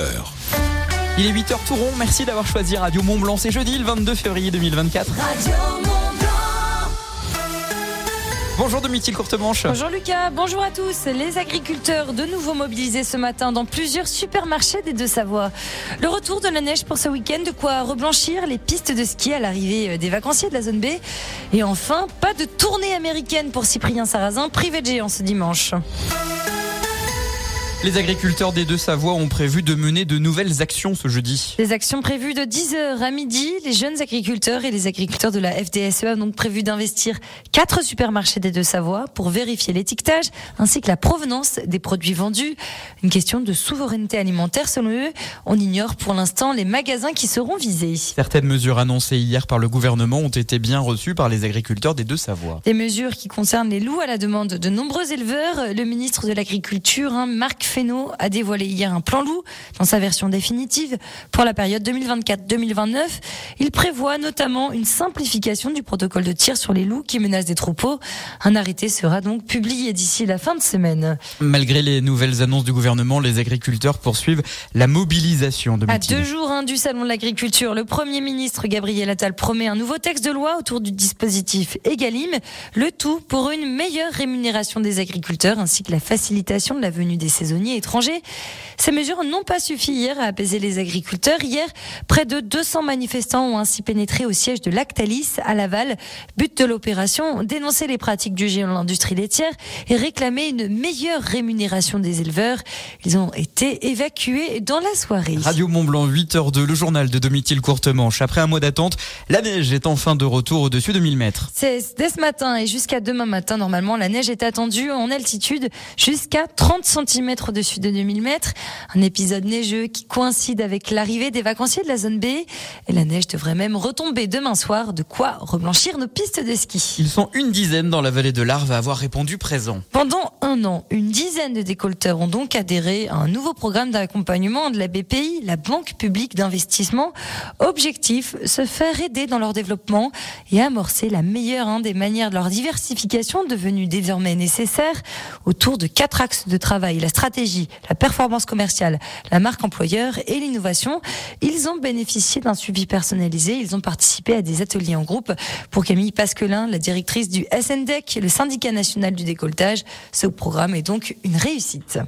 l'heure. Il est 8h tout rond, merci d'avoir choisi Radio Mont Blanc, c'est jeudi le 22 février 2024. Bonjour Domitil Courtemanche. Bonjour Lucas, bonjour à tous. Les agriculteurs de nouveau mobilisés ce matin dans plusieurs supermarchés des Deux-Savoie. Le retour de la neige pour ce week-end, de quoi reblanchir les pistes de ski à l'arrivée des vacanciers de la zone B. Et enfin, pas de tournée américaine pour Cyprien Sarrazin, privé de géant ce dimanche. Les agriculteurs des Deux-Savoie ont prévu de mener de nouvelles actions ce jeudi. Les actions prévues de 10h à midi. Les jeunes agriculteurs et les agriculteurs de la FDSEA ont donc prévu d'investir quatre supermarchés des Deux-Savoie pour vérifier l'étiquetage ainsi que la provenance des produits vendus. Une question de souveraineté alimentaire selon eux. On ignore pour l'instant les magasins qui seront visés. Certaines mesures annoncées hier par le gouvernement ont été bien reçues par les agriculteurs des Deux-Savoie. Des mesures qui concernent les loups à la demande de nombreux éleveurs. Le ministre de l'Agriculture, hein, Marc Fesneau a dévoilé hier un plan loup dans sa version définitive pour la période 2024-2029. Il prévoit notamment une simplification du protocole de tir sur les loups qui menacent des troupeaux. Un arrêté sera donc publié d'ici la fin de semaine. Malgré les nouvelles annonces du gouvernement, les agriculteurs poursuivent la mobilisation de À deux jours hein, du salon de l'agriculture, le Premier ministre Gabriel Attal promet un nouveau texte de loi autour du dispositif Egalim, le tout pour une meilleure rémunération des agriculteurs ainsi que la facilitation de la venue des saisonniers étrangers. Ces mesures n'ont pas suffi hier à apaiser les agriculteurs. Hier, près de 200 manifestants ont ainsi pénétré au siège de Lactalis à Laval. But de l'opération, dénoncer les pratiques du géant de l'industrie laitière et réclamer une meilleure rémunération des éleveurs. Ils ont été évacués dans la soirée. Radio Mont-Blanc, 8h02, le journal de Domitil Courtemanche. Après un mois d'attente, la neige est enfin de retour au-dessus de 1000 mètres. C'est dès ce matin et jusqu'à demain matin, normalement, la neige est attendue en altitude jusqu'à 30 cm au-dessus de 2000 mètres. Un épisode neigeux qui coïncide avec l'arrivée des vacanciers de la zone B. Et la neige devrait même retomber demain soir, de quoi reblanchir nos pistes de ski. Ils sont une dizaine dans la vallée de l'Arve à avoir répondu présent. Pendant un an, une dizaine de décolteurs ont donc adhéré à un nouveau programme d'accompagnement de la BPI, la Banque publique d'investissement. Objectif, se faire aider dans leur développement et amorcer la meilleure hein, des manières de leur diversification devenue désormais nécessaire autour de quatre axes de travail, la stratégie, la performance commerciale, la marque employeur et l'innovation. Ils ont bénéficié d'un suivi personnalisé. Ils ont participé à des ateliers en groupe. Pour Camille Pasquelin, la directrice du SNDEC, le syndicat national du décolletage, ce programme est donc une réussite.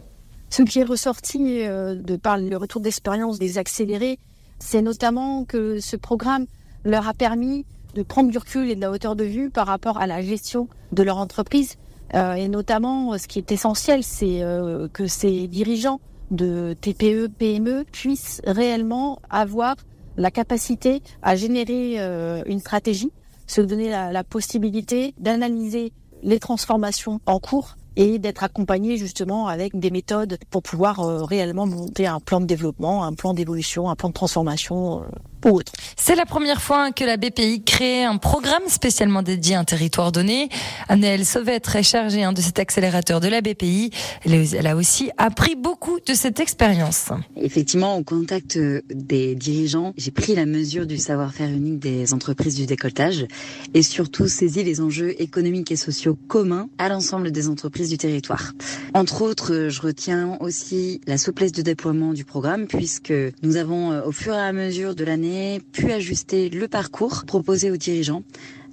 Ce qui est ressorti euh, de par le retour d'expérience des accélérés, c'est notamment que ce programme leur a permis de prendre du recul et de la hauteur de vue par rapport à la gestion de leur entreprise. Euh, et notamment, ce qui est essentiel, c'est euh, que ces dirigeants de TPE, PME puissent réellement avoir la capacité à générer euh, une stratégie, se donner la, possibilité d'analyser les transformations en cours et d'être accompagné justement avec des méthodes pour pouvoir euh, réellement monter un plan de développement, un plan d'évolution, un plan de transformation euh. C'est la première fois que la BPI crée un programme spécialement dédié à un territoire donné. Annelle Sauvet, très chargée hein, de cet accélérateur de la BPI, elle a aussi appris beaucoup de cette expérience. Effectivement, au contact des dirigeants, j'ai pris la mesure du savoir-faire unique des entreprises du décolletage et surtout saisi les enjeux économiques et sociaux communs à l'ensemble des entreprises du territoire. Entre autres, je retiens aussi la souplesse de déploiement du programme puisque nous avons au fur et à mesure de l'année pu ajuster le parcours proposé aux dirigeants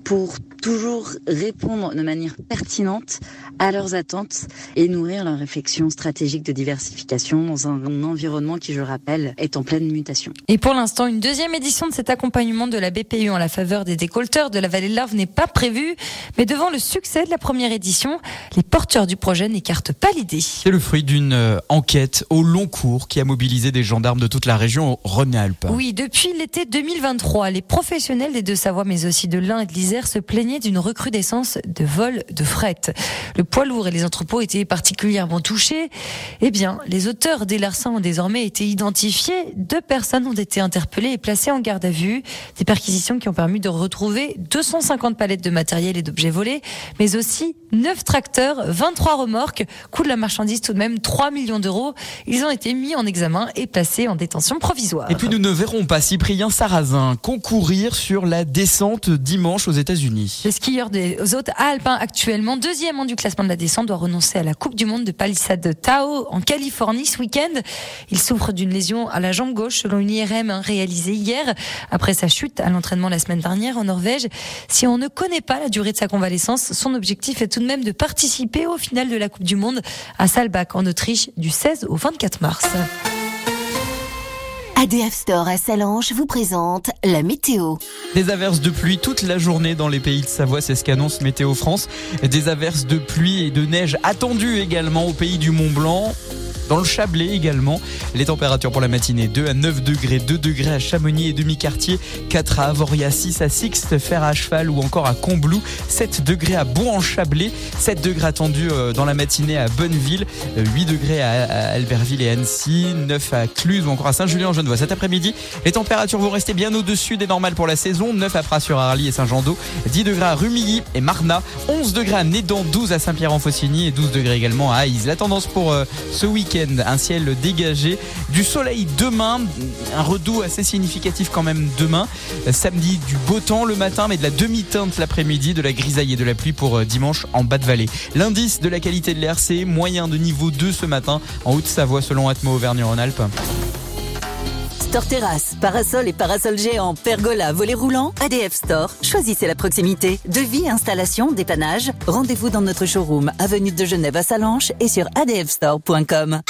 pour toujours répondre de manière pertinente à leurs attentes et nourrir leur réflexion stratégique de diversification dans un environnement qui, je rappelle, est en pleine mutation. Et pour l'instant, une deuxième édition de cet accompagnement de la BPU en la faveur des décolteurs de la vallée de l'Arve n'est pas prévue, mais devant le succès de la première édition, les porteurs du projet n'écartent pas l'idée. C'est le fruit d'une euh, enquête au long cours qui a mobilisé des gendarmes de toute la région au Rhône-Alpes. Oui, depuis l'été 2023, les professionnels des Deux-Savoie, mais aussi de l'Ain et de l'Isère, se plaignaient d'une recrudescence de vols de fret. Le poids lourd et les entrepôts étaient particulièrement touchés. Eh bien, les auteurs des larcins ont désormais été identifiés. Deux personnes ont été interpellées et placées en garde à vue. Des perquisitions qui ont permis de retrouver 250 palettes de matériel et d'objets volés, mais aussi 9 tracteurs, 23 remorques, coût de la marchandise tout de même 3 millions d'euros. Ils ont été mis en examen et placés en détention provisoire. Et puis nous ne verrons pas Cyprien Sarrazin concourir sur la descente dimanche aux États-Unis. Le skieur des Hautes Alpes, hein, actuellement deuxième du classement de la descente, doit renoncer à la Coupe du Monde de palissade Tao en Californie ce week-end. Il souffre d'une lésion à la jambe gauche, selon une IRM hein, réalisée hier après sa chute à l'entraînement la semaine dernière en Norvège. Si on ne connaît pas la durée de sa convalescence, son objectif est tout de même de participer au final de la Coupe du Monde à Saalbach en Autriche du 16 au 24 mars. ADF Store à Salange vous présente la météo. Des averses de pluie toute la journée dans les pays de Savoie, c'est ce qu'annonce Météo France. Des averses de pluie et de neige attendues également au pays du Mont Blanc. Dans le Chablais également, les températures pour la matinée 2 à 9 degrés, 2 degrés à Chamonix et demi-quartier, 4 à Avoria, 6 à Sixte, Fer à cheval ou encore à Combloux, 7 degrés à Bon-en-Chablais, 7 degrés attendus euh, dans la matinée à Bonneville, 8 euh, degrés à Albertville et Annecy, 9 à Cluse ou encore à Cet après-midi, les températures vont rester bien au-dessus des normales pour la saison, 9 à Pras-sur-Arly et Saint-Jean-d'Eau, 10 degrés à Rumilly et Marna, 11 degrés à Nédan, 12 à Saint-Pierre-en-Faucigny et 12 degrés également à Aïs. La tendance pour euh, ce week-end un ciel dégagé, du soleil demain, un redout assez significatif quand même demain. Samedi, du beau temps le matin, mais de la demi-teinte l'après-midi, de la grisaille et de la pluie pour euh, dimanche en bas de vallée. L'indice de la qualité de l'air, c'est moyen de niveau 2 ce matin en Haute-Savoie selon Atmo Auvergne-Rhône-Alpes. Store Terrasse, parasol et parasol géant, pergola, volet roulant, ADF Store. Choisissez la proximité. Devis, installation, dépannage. Rendez-vous dans notre showroom, avenue de Genève à Salanches et sur adfstore.com.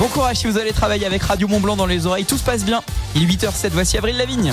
Bon courage si vous allez travailler avec Radio Mont Blanc dans les oreilles, tout se passe bien. Il est 8h07, voici Avril Lavigne.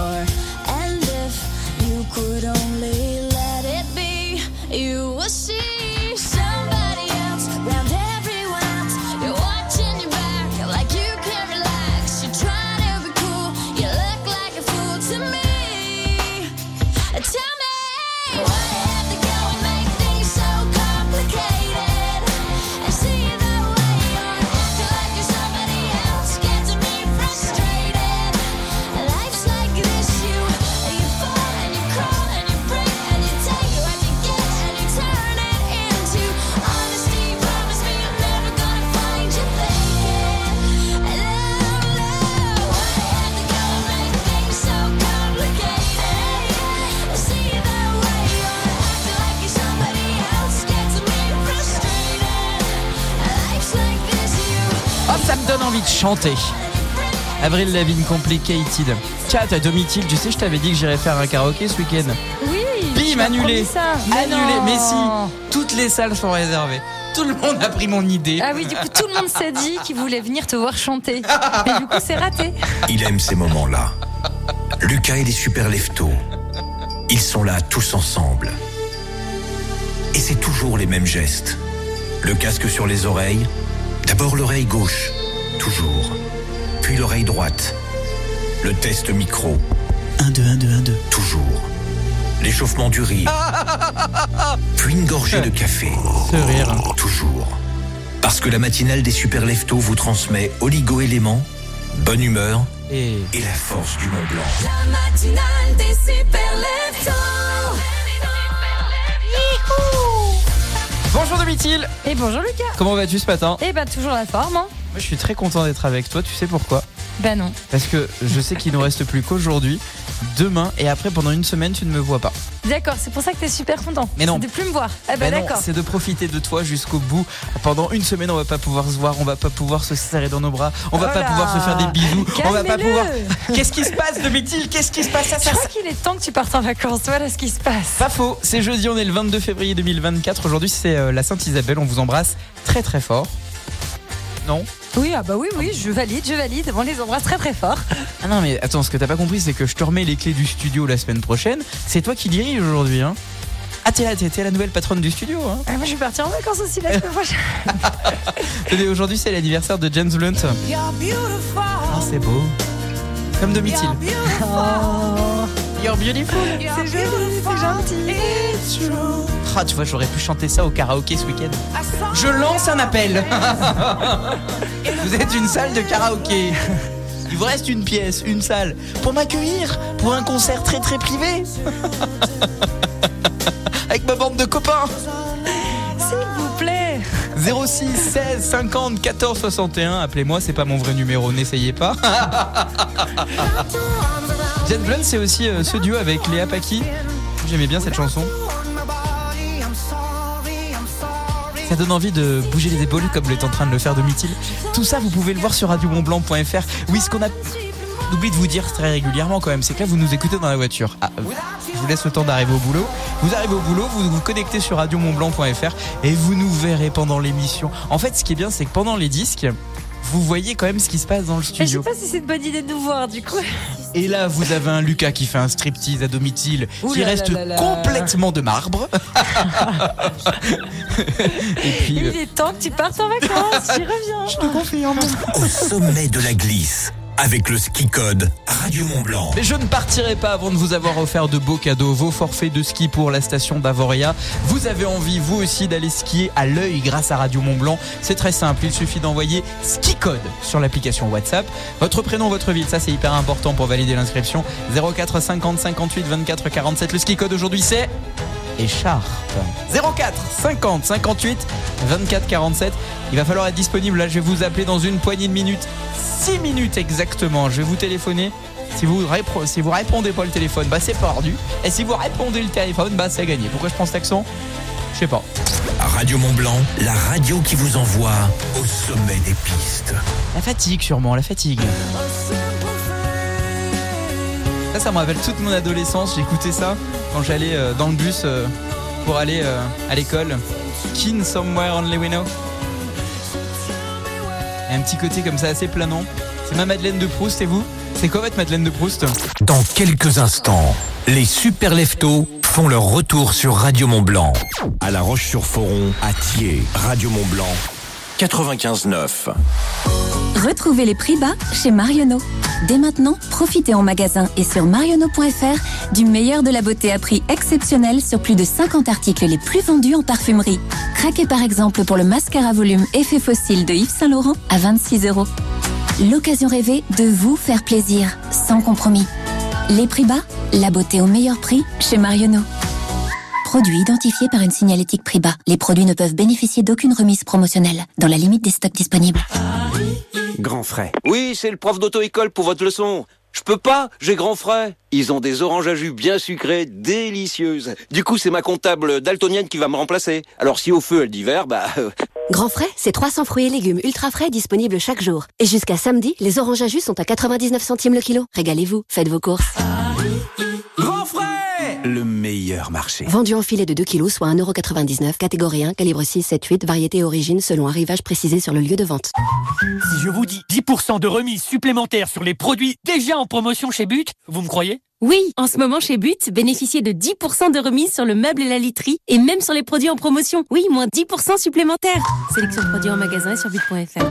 for. Chanter. Avril Lavigne Complicated. Tiens, t'as Domitil, tu sais, je t'avais dit que j'irais faire un karaoké ce week-end. Oui. Bim, annulé. Ça. Mais Annulé, mais si. Toutes les salles sont réservées. Tout le monde a pris mon idée. Ah oui, du coup, tout le monde s'est dit qu'il voulait venir te voir chanter. Mais du coup, c'est raté. Il aime ces moments-là. Lucas et les super leftos. Ils sont là tous ensemble. Et c'est toujours les mêmes gestes. Le casque sur les oreilles. D'abord l'oreille gauche. Toujours. Puis l'oreille droite. Le test micro. 1, 2, 1, 2, 1, 2. Toujours. L'échauffement du rire. Puis une gorgée de café. Ce rire. Toujours. Parce que la matinale des super leftos vous transmet oligo-éléments, bonne humeur Et. et la force du Mont Blanc. La matinale des super leftos. Bonjour Domitil Et bonjour Lucas. Comment vas-tu ce matin? Eh ben, toujours la forme, hein Moi je suis très content d'être avec toi, tu sais pourquoi? Ben non. Parce que je sais qu'il nous reste plus qu'aujourd'hui, demain et après pendant une semaine tu ne me vois pas. D'accord, c'est pour ça que t'es super content. Mais non. C'est de plus me voir. Ben non, d'accord. c'est de profiter de toi jusqu'au bout. Pendant une semaine, on va pas pouvoir se voir, on va pas pouvoir se serrer dans nos bras, on va Oh pas là. pouvoir se faire des bisous, on va pas Calmez-le. pouvoir. Qu'est-ce qui se passe, Domitil? Qu'est-ce qui se passe? Ça, Je ça, crois ça qu'il est temps que tu partes en vacances. Voilà ce qui se passe. Pas faux, c'est jeudi, on est le 22 février 2024. Aujourd'hui, c'est euh, la Sainte Isabelle, on vous embrasse très très fort. Non Oui, ah bah oui, oui, je valide, je valide. On les embrasse très très fort. Ah non, mais attends, ce que t'as pas compris, c'est que je te remets les clés du studio la semaine prochaine. C'est toi qui dirige aujourd'hui, hein Ah, t'es là, t'es t'es la nouvelle patronne du studio, hein Ah, moi, je vais partir en vacances aussi la semaine prochaine. Tenez, Aujourd'hui, c'est l'anniversaire de James Blunt. Ah, c'est beau. Comme Domitil. You're beautiful. C'est joli, c'est gentil. Ah, tu vois, j'aurais pu chanter ça au karaoké ce week-end. Je lance un appel. Vous êtes une salle de karaoké. Il vous reste une pièce, une salle, pour m'accueillir pour un concert très très privé. Avec ma bande de copains. S'il vous plaît. 06 16 50 14 61. Appelez-moi, c'est pas mon vrai numéro, n'essayez pas. Jet Blunt, c'est aussi euh, ce duo avec Léa Paki. J'aimais bien cette chanson. Ça donne envie de bouger les épaules comme est en train de le faire Domitil. Tout ça, vous pouvez le voir sur radiomontblanc.fr. Oui, ce qu'on a oublié de vous dire très régulièrement quand même, c'est que là, vous nous écoutez dans la voiture. Ah, je vous laisse le temps d'arriver au boulot. Vous arrivez au boulot, vous vous connectez sur radiomontblanc.fr et vous nous verrez pendant l'émission. En fait, ce qui est bien, c'est que pendant les disques, vous voyez quand même ce qui se passe dans le Mais je studio. sais pas si c'est une bonne idée de nous voir du coup. Et là, vous avez un Lucas qui fait un striptease à domicile, Ouh qui là reste là là là. complètement de marbre. et puis, Il est temps que tu partes en vacances. J'y reviens. Au sommet de la glisse, avec le ski code Radio Mont Blanc. Mais je ne partirai pas avant de vous avoir offert de beaux cadeaux, vos forfaits de ski pour la station d'Avoria. Vous avez envie, vous aussi, d'aller skier à l'œil grâce à Radio Mont Blanc. C'est très simple, il suffit d'envoyer ski code sur l'application WhatsApp. Votre prénom, votre ville, ça c'est hyper important pour valider l'inscription. 04 50 58 24 47. Le ski code aujourd'hui c'est écharpe. 04 50 58 24 47. Il va falloir être disponible là, je vais vous appeler dans une poignée de minutes. 6 minutes exactement. Je vais vous téléphoner. Si vous, si vous répondez pas le téléphone, bah c'est perdu. Et si vous répondez le téléphone, bah c'est gagné. Pourquoi je prends cet accent? Je sais pas. Radio Mont Blanc, la radio qui vous envoie au sommet des pistes. La fatigue sûrement, la fatigue. Ça, ça me rappelle toute mon adolescence. J'écoutais ça quand j'allais euh, dans le bus euh, pour aller euh, à l'école. Keen Somewhere Only We Know. Il y a un petit côté comme ça assez planant. C'est ma Madeleine de Proust et vous? C'est quoi votre Madeleine de Proust? Dans quelques instants, les super leftos font leur retour sur Radio Mont Blanc. À La Roche-sur-Foron, à Thiers, Radio Mont Blanc, 95.9. Retrouvez les prix bas chez Marionneau. Dès maintenant, profitez en magasin et sur marionneau.fr du meilleur de la beauté à prix exceptionnel sur plus de 50 articles les plus vendus en parfumerie. Craquez par exemple pour le mascara volume Effet Fossile de Yves Saint Laurent à 26 euros. L'occasion rêvée de vous faire plaisir, sans compromis. Les prix bas, la beauté au meilleur prix chez Marionneau. Produit identifié par une signalétique prix bas. Les produits ne peuvent bénéficier d'aucune remise promotionnelle, dans la limite des stocks disponibles. Grand frais. Oui, c'est le prof d'auto-école pour votre leçon. Je peux pas, j'ai grand frais. Ils ont des oranges à jus bien sucrées, délicieuses. Du coup, c'est ma comptable daltonienne qui va me remplacer. Alors si au feu elle dit vert, bah euh, Grand frais, c'est 300 fruits et légumes ultra frais disponibles chaque jour. Et jusqu'à samedi, les oranges à jus sont à 99 centimes le kilo. Régalez-vous, faites vos courses. Le meilleur marché. Vendu en filet de 2 kilos, soit 1,99€, catégorie 1, calibre 6, 7, 8, variété et origine selon arrivage précisé sur le lieu de vente. Si je vous dis 10% de remise supplémentaire sur les produits déjà en promotion chez But, vous me croyez? Oui, en ce moment chez But, bénéficiez de 10% de remise sur le meuble et la literie et même sur les produits en promotion. Oui, moins 10% supplémentaires. Sélection de produits en magasin et sur but.fr.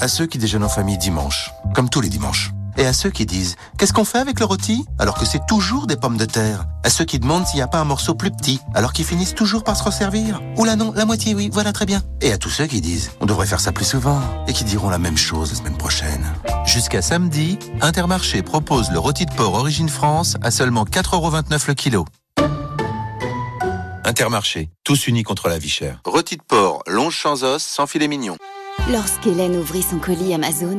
À ceux qui déjeunent en famille dimanche, comme tous les dimanches. Et à ceux qui disent Qu'est-ce qu'on fait avec le rôti? Alors que c'est toujours des pommes de terre À ceux qui demandent s'il n'y a pas un morceau plus petit alors qu'ils finissent toujours par se resservir Oula non, la moitié oui, voilà très bien. Et à tous ceux qui disent On devrait faire ça plus souvent et qui diront la même chose la semaine prochaine. Jusqu'à samedi, Intermarché propose le rôti de porc Origine France à seulement 4,29€ le kilo. Intermarché, tous unis contre la vie chère. Rôti de porc, longe sans os, sans filet mignon. Lorsqu'Hélène ouvrit son colis Amazon,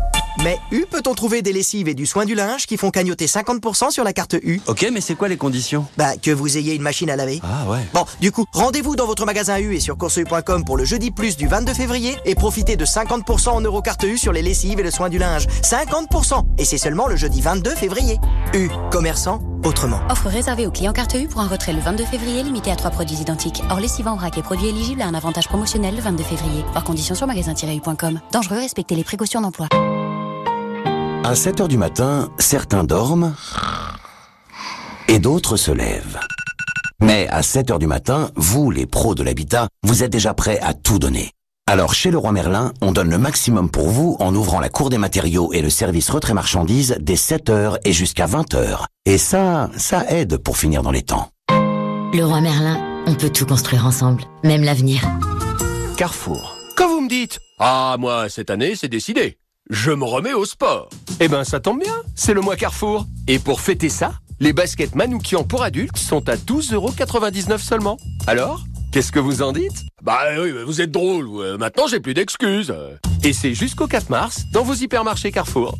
Mais U peut-on trouver des lessives et du soin du linge qui font cagnoter 50% sur la carte U Ok, mais c'est quoi les conditions? Bah, que vous ayez une machine à laver. Ah ouais. Bon, du coup, rendez-vous dans votre magasin U et sur courseu.com pour le jeudi plus du 22 février et profitez de 50% en euros carte U sur les lessives et le soin du linge. 50% Et c'est seulement le jeudi 22 février. U, commerçant, autrement. Offre réservée aux clients carte U pour un retrait le 22 février limité à trois produits identiques. Or, lessive en vrac et produits éligibles à un avantage promotionnel le 22 février. Par condition sur magasin-u.com. Dangereux, respectez les précautions d'emploi. À 7 heures du matin, certains dorment et d'autres se lèvent. Mais à 7 heures du matin, vous, les pros de l'habitat, vous êtes déjà prêts à tout donner. Alors chez Leroy Merlin, on donne le maximum pour vous en ouvrant la cour des matériaux et le service retrait marchandises dès 7 heures et jusqu'à 20 heures. Et ça, ça aide pour finir dans les temps. Leroy Merlin, on peut tout construire ensemble, même l'avenir. Carrefour. Quand vous me dites Ah, moi, cette année, c'est décidé. Je me remets au sport. Eh ben, ça tombe bien. C'est le mois Carrefour. Et pour fêter ça, les baskets Manoukian pour adultes sont à 12,99€ seulement. Alors Qu'est-ce que vous en dites? Bah oui, vous êtes drôle. Maintenant, j'ai plus d'excuses. Et c'est jusqu'au 4 mars dans vos hypermarchés Carrefour.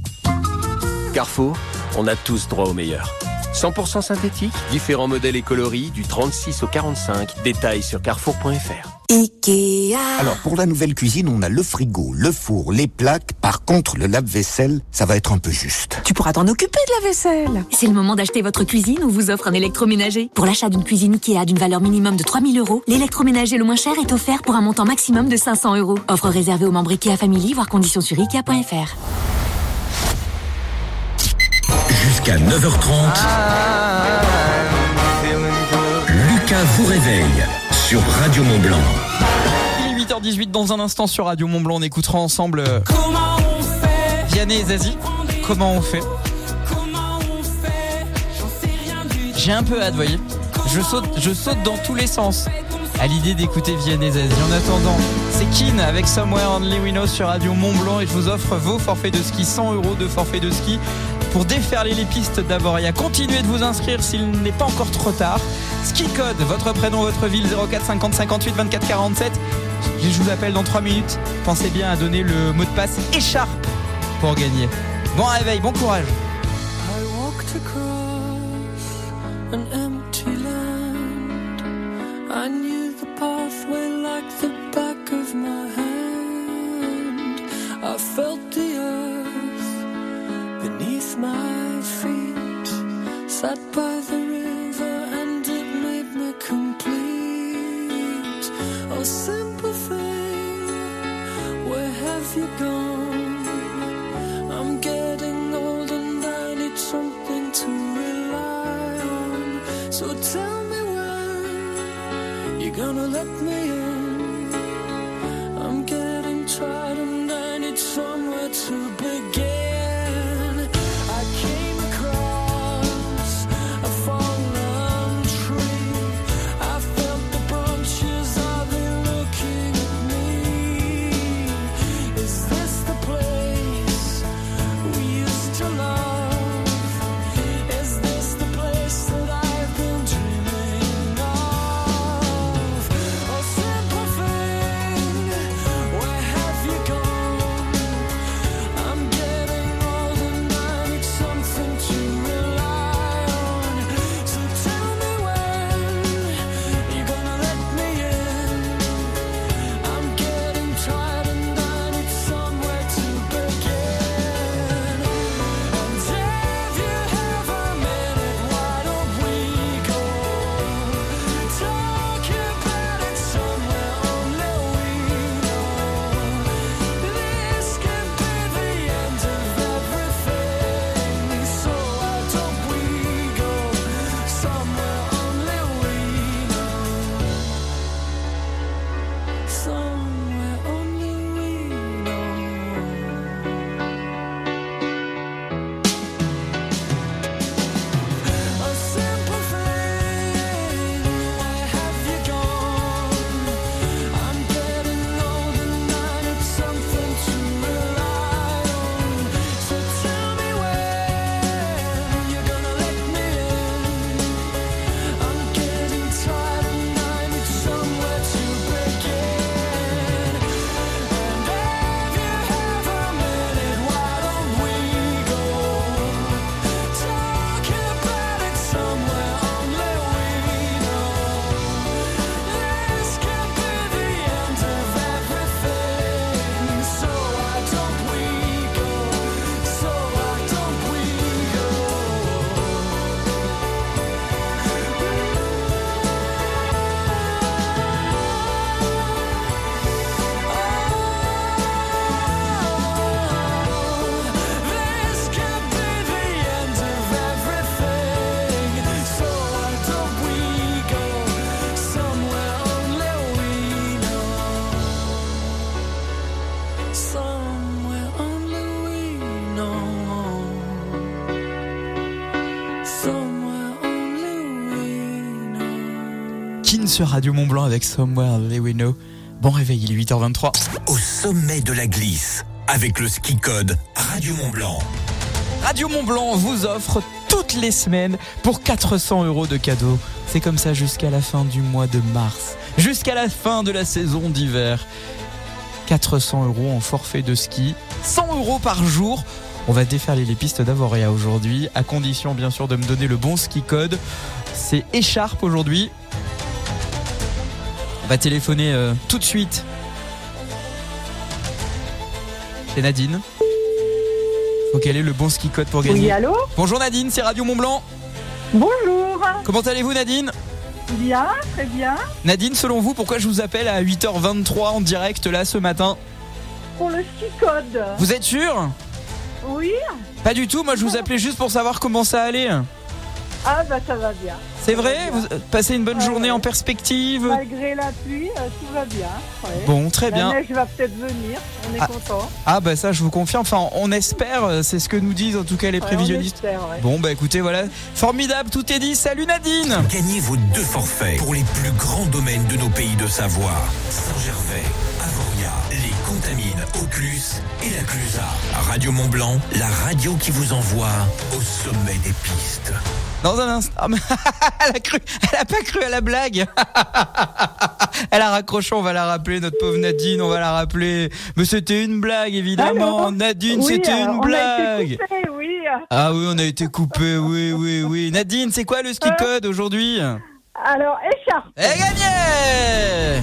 Carrefour, on a tous droit au meilleur. 100% synthétique, différents modèles et coloris du 36 au 45. Détails sur carrefour.fr. Ikea. Alors pour la nouvelle cuisine, on a le frigo, le four, les plaques. Par contre, le lave-vaisselle, ça va être un peu juste. Tu pourras t'en occuper de la vaisselle. C'est le moment d'acheter votre cuisine ou vous offre un électroménager. Pour l'achat d'une cuisine Ikea d'une valeur minimum de 3000 euros, l'électroménager le moins cher est offert pour un montant maximum de 500 euros. Offre réservée aux membres Ikea Family, voire conditions sur Ikea.fr. Jusqu'à 9h30. Lucas vous réveille Radio Mont Blanc. Il est 8h18 dans un instant sur Radio Mont Blanc. On écoutera ensemble euh, Vianney et Zazie. Comment on fait J'ai un peu hâte, voyez. Je saute, je saute dans tous les sens à l'idée d'écouter Vianney Zazie. En attendant, c'est Keen avec Somewhere Only We Know sur Radio Mont Blanc et je vous offre vos forfaits de ski, 100 euros de forfait de ski pour déferler les pistes à continuer de vous inscrire s'il n'est pas encore trop tard. Ski code, votre prénom, votre ville 04 50 58 24 47. Je vous appelle dans 3 minutes. Pensez bien à donner le mot de passe écharpe pour gagner. Bon réveil, bon courage. I walked across an empty land. I knew the pathway like the back of my hand. I felt the earth beneath my feet. Sat by the you're gonna sur Radio Mont Blanc avec Somewhere We Know. Bon réveil, il est 8h23. Au sommet de la glisse, avec le ski code Radio Mont Blanc. Radio Mont Blanc vous offre toutes les semaines pour 400 euros de cadeaux. C'est comme ça jusqu'à la fin du mois de mars, jusqu'à la fin de la saison d'hiver. 400 euros en forfait de ski, 100 euros par jour. On va déferler les pistes d'Avoria aujourd'hui, à condition bien sûr de me donner le bon ski code. C'est écharpe aujourd'hui. On va téléphoner euh, tout de suite. C'est Nadine. Faut quel est le bon ski code pour gagner Oui, allô Bonjour Nadine, c'est Radio Mont Blanc. Bonjour. Comment allez-vous Nadine Bien, très bien. Nadine, selon vous, pourquoi je vous appelle à 8h23 en direct là ce matin Pour le ski code. Vous êtes sûr Oui. Pas du tout, moi je vous appelais juste pour savoir comment ça allait. Ah bah ça va bien. C'est vrai? Vous passez une bonne journée en perspective? Malgré la pluie, euh, tout va bien. ouais. Bon, très bien. La neige va peut-être venir, on est Ah. content. Ah bah ça je vous confirme, enfin on espère, euh, c'est ce que nous disent en tout cas les Ouais, prévisionnistes. on espère, ouais. Bon bah écoutez voilà, formidable, tout est dit, salut Nadine Gagnez vos deux forfaits pour les plus grands domaines de nos pays de Savoie. Saint-Gervais, Avoria, les Contamines, Auclus et la Clusa. Radio Mont Blanc, la radio qui vous envoie au sommet des pistes. Dans un instant, Ah, elle a cru, elle a pas cru à la blague Elle a raccroché, on va la rappeler, notre pauvre Nadine, on va la rappeler. Mais c'était une blague évidemment, Alors Nadine Oui, c'était euh, une on a blague été coupés, oui. Ah oui, on a été coupé, oui, oui, oui. Nadine, c'est quoi le ski code aujourd'hui? Alors, écharpe. Et gagné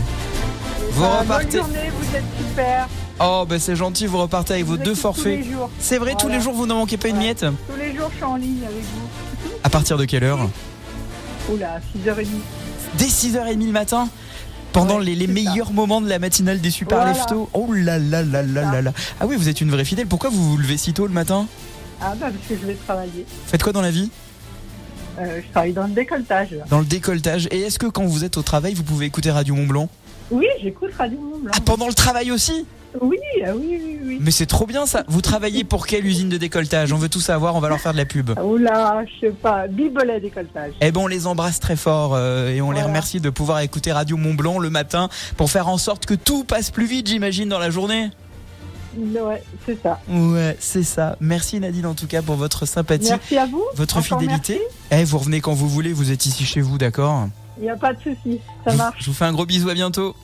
Vous Bah, repartez. Bonne journée, vous êtes super. Oh, ben c'est gentil, vous repartez avec vos deux forfaits. Tous les jours. C'est vrai, tous les jours, vous n'en manquez pas une miette Tous les jours, je suis en ligne avec vous. À partir de quelle heure Oula, 6h30. Dès 6h30 le matin pendant les, les meilleurs moments de la matinale des super Voilà. leftos. Oh là là là là là là. Ah oui, vous êtes une vraie fidèle. Pourquoi vous vous levez si tôt le matin Ah bah parce que je vais travailler. Faites quoi dans la vie Euh, je travaille dans le décolletage. Dans le décolletage. Et est-ce que quand vous êtes au travail, vous pouvez écouter Radio Mont Blanc Oui, j'écoute Radio Mont Blanc. Ah, pendant le travail aussi Oui, ah oui, oui, oui. Mais c'est trop bien ça. Vous travaillez pour quelle usine de décolletage? On veut tout savoir, on va leur faire de la pub. Oula, je sais pas, bibelet décolletage. Eh ben on les embrasse très fort euh, et on les remercie de pouvoir écouter Radio Mont Blanc le matin pour faire en sorte que tout passe plus vite, j'imagine, dans la journée. Ouais, c'est ça. Ouais, c'est ça. Merci Nadine en tout cas pour votre sympathie, Merci à vous. votre Encore fidélité. Eh, vous revenez quand vous voulez, vous êtes ici chez vous, d'accord? Il n'y a pas de souci, ça marche. je vous fais un gros bisou, à bientôt.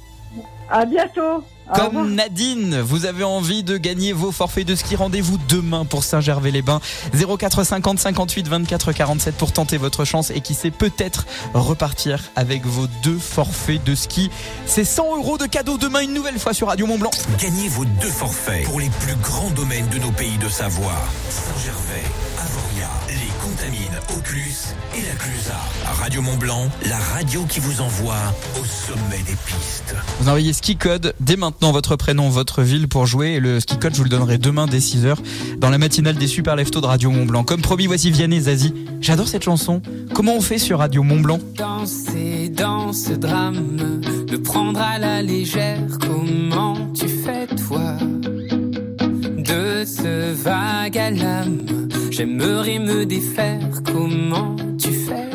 À bientôt. Comme Nadine, vous avez envie de gagner vos forfaits de ski, rendez-vous demain pour Saint-Gervais-les-Bains. 0450 58 24 47 pour tenter votre chance et qui sait peut-être repartir avec vos deux forfaits de ski. C'est 100 euros de cadeau demain une nouvelle fois sur Radio Mont Blanc. Gagnez vos deux forfaits pour les plus grands domaines de nos pays de Savoie. Saint-Gervais, Avoria, les Contamines, Auclus et la Clusa. Radio Mont Blanc, la radio qui vous envoie au sommet des pistes. Vous envoyez ski code dès maintenant votre prénom, votre ville pour jouer et le ski code je vous le donnerai demain dès 6h dans la matinale des super leftos de Radio Mont Blanc. Comme promis, voici Vianney Zazie. J'adore cette chanson. Comment on fait sur Radio Mont Blanc? Danser dans ce drame, le prendre à la légère, comment tu fais toi? De ce vague à l'âme, j'aimerais me défaire, comment tu fais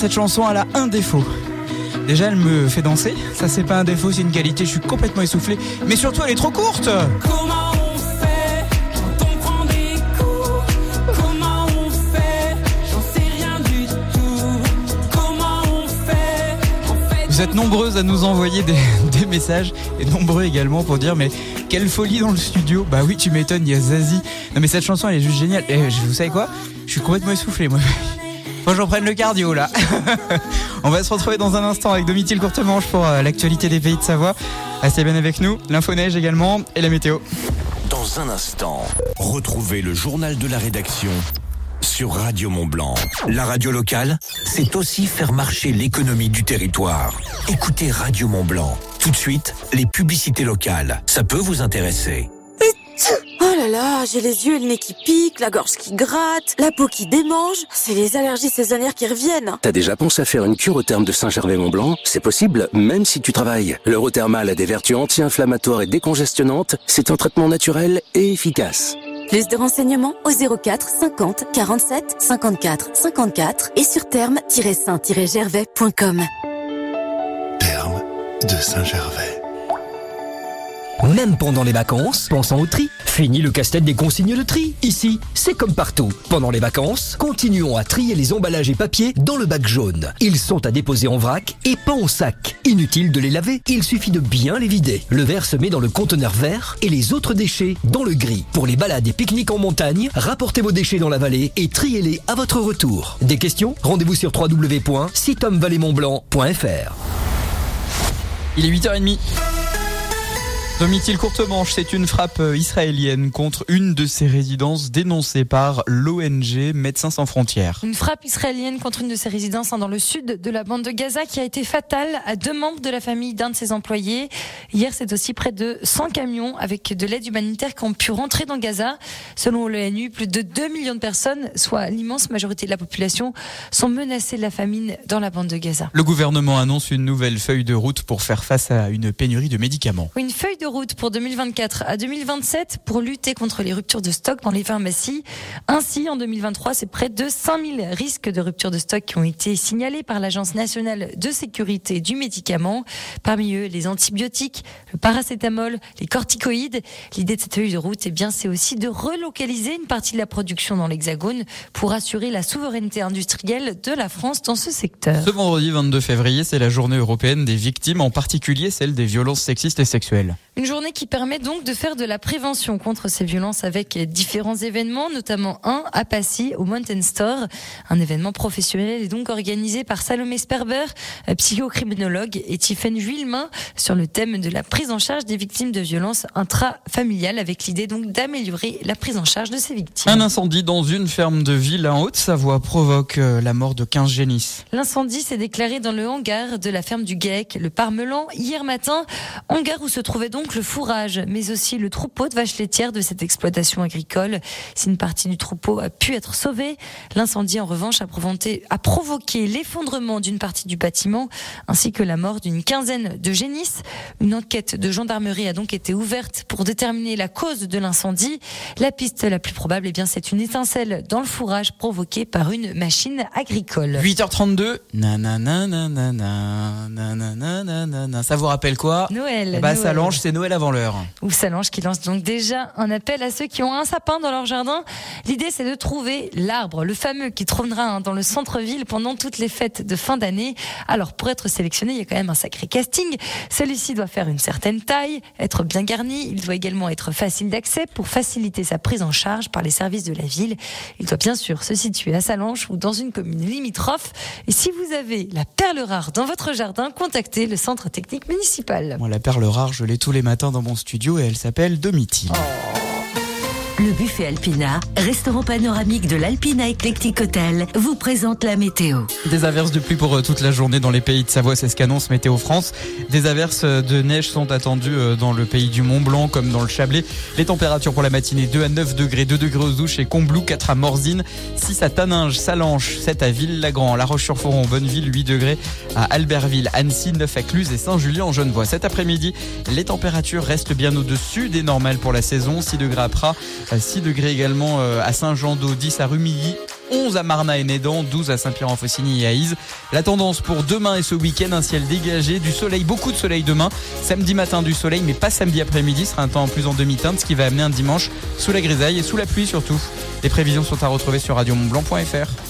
cette chanson, elle a un défaut. Déjà, elle me fait danser. Ça, c'est pas un défaut, c'est une qualité. Je suis complètement essoufflé. Mais surtout, elle est trop courte. Comment on fait quand on prend des coups? Comment on fait? J'en sais rien du tout. Comment on fait? En fait, Vous êtes nombreuses à nous envoyer des, des messages et nombreux également pour dire mais quelle folie dans le studio. Bah oui, tu m'étonnes, il y a Zazie. Non mais cette chanson elle est juste géniale. Et je- vous savez quoi? Je suis complètement essoufflé moi. Faut que j'en prenne le cardio là. On va se retrouver dans un instant avec Domitil Courtemanche pour euh, l'actualité des pays de Savoie. Restez bien avec nous, l'info neige également et la météo. Dans un instant, retrouvez le journal de la rédaction sur Radio Mont Blanc. La radio locale, c'est aussi faire marcher l'économie du territoire. Écoutez Radio Mont Blanc. Tout de suite, les publicités locales. Ça peut vous intéresser. Oh là là, j'ai les yeux et le nez qui piquent, la gorge qui gratte, la peau qui démange. C'est les allergies saisonnières qui reviennent. T'as déjà pensé à faire une cure au terme de Saint-Gervais-Mont-Blanc? C'est possible, même si tu travailles. L'Eurothermal a des vertus anti-inflammatoires et décongestionnantes. C'est un traitement naturel et efficace. Plus de renseignements au 04 50 47 54 54 et sur terme-saint-gervais.com. Terme de Saint-Gervais. Même pendant les vacances, pensons au tri. Fini le casse-tête des consignes de tri. Ici, c'est comme partout. Pendant les vacances, continuons à trier les emballages et papiers dans le bac jaune. Ils sont à déposer en vrac et pas en sac. Inutile de les laver, il suffit de bien les vider. Le verre se met dans le conteneur vert et les autres déchets dans le gris. Pour les balades et pique-niques en montagne, rapportez vos déchets dans la vallée et triez-les à votre retour. Des questions? Rendez-vous sur www.sitomvalleymontblanc.fr. Il est 8h30. Domitil Courtemanche, c'est une frappe israélienne contre une de ses résidences dénoncée par l'ONG Médecins sans frontières. Une frappe israélienne contre une de ses résidences dans le sud de la bande de Gaza qui a été fatale à deux membres de la famille d'un de ses employés. Hier, c'est aussi près de 100 camions avec de l'aide humanitaire qui ont pu rentrer dans Gaza. Selon l'ONU, plus de 2 millions de personnes, soit l'immense majorité de la population, sont menacées de la famine dans la bande de Gaza. Le gouvernement annonce une nouvelle feuille de route pour faire face à une pénurie de médicaments. Une feuille de route pour 2024 à 2027 pour lutter contre les ruptures de stock dans les pharmacies. Ainsi, en 2023, c'est près de 5000 risques de rupture de stock qui ont été signalés par l'Agence nationale de sécurité du médicament. Parmi eux, les antibiotiques, le paracétamol, les corticoïdes. L'idée de cette feuille de route, eh bien, c'est aussi de relocaliser une partie de la production dans l'Hexagone pour assurer la souveraineté industrielle de la France dans ce secteur. Ce vendredi 22 février, c'est la journée européenne des victimes, en particulier celle des violences sexistes et sexuelles. Une journée qui permet donc de faire de la prévention contre ces violences avec différents événements, notamment un à Passy au Mountain Store, un événement professionnel et donc organisé par Salomé Sperber, psychocriminologue, et Tiffaine Vuillemin sur le thème de la prise en charge des victimes de violences intrafamiliales, avec l'idée donc d'améliorer la prise en charge de ces victimes. Un incendie dans une ferme de ville en Haute-Savoie provoque euh, la mort de 15 génisses. L'incendie s'est déclaré dans le hangar de la ferme du GAEC, le Parmelan, hier matin. Hangar où se trouvait donc le fourrage, mais aussi le troupeau de vaches laitières de cette exploitation agricole. Si une partie du troupeau a pu être sauvée, l'incendie en revanche a provoqué, a provoqué l'effondrement d'une partie du bâtiment ainsi que la mort d'une quinzaine de génisses. Une enquête de gendarmerie a donc été ouverte pour déterminer la cause de l'incendie. La piste la plus probable, eh bien, c'est une étincelle dans le fourrage provoquée par une machine agricole. 8h32. Nanana, nanana, nanana. Ça vous rappelle quoi? Noël. Bah, Noël. Salange, c'est Noël avant l'heure. Ou Salange qui lance donc déjà un appel à ceux qui ont un sapin dans leur jardin. L'idée, c'est de trouver l'arbre, le fameux qui trônera hein, dans le centre-ville pendant toutes les fêtes de fin d'année. Alors, pour être sélectionné, il y a quand même un sacré casting. Celui-ci doit faire une certaine taille, être bien garni. Il doit également être facile d'accès pour faciliter sa prise en charge par les services de la ville. Il doit bien sûr se situer à Salange ou dans une commune limitrophe. Et si vous avez la perle rare dans votre jardin, contactez le centre technique municipal. Moi, la perle rare, je l'ai tous les matins dans mon studio et elle s'appelle Domitil. Le buffet Alpina, restaurant panoramique de l'Alpina Eclectic Hotel, vous présente la météo. Des averses de pluie pour euh, toute la journée dans les pays de Savoie, c'est ce qu'annonce Météo France. Des averses de neige sont attendues euh, dans le pays du Mont Blanc comme dans le Chablais. Les températures pour la matinée 2 à 9 degrés, 2 degrés aux Ouches et Combloux, 4 à Morzine, 6 à Taninges, Salanches, 7 à Ville-Lagrand, La Roche-sur-Foron, Bonneville, 8 degrés à Albertville, Annecy, 9 à Cluse et Saint-Julien en Genevois. Cet après-midi, les températures restent bien au-dessus des normales pour la saison. 6 degrés à Prat, 6 degrés également euh, à Saint-Jean-d'Eau, 10 à Rumilly, 11 à Marna et Nédan, 12 à Saint-Pierre-en-Faucigny et à Ise. La tendance pour demain et ce week-end, un ciel dégagé, du soleil, beaucoup de soleil demain. Samedi matin du soleil, mais pas samedi après-midi, sera un temps plus en demi-teinte, ce qui va amener un dimanche sous la grisaille et sous la pluie surtout. Les prévisions sont à retrouver sur radiomontblanc.fr.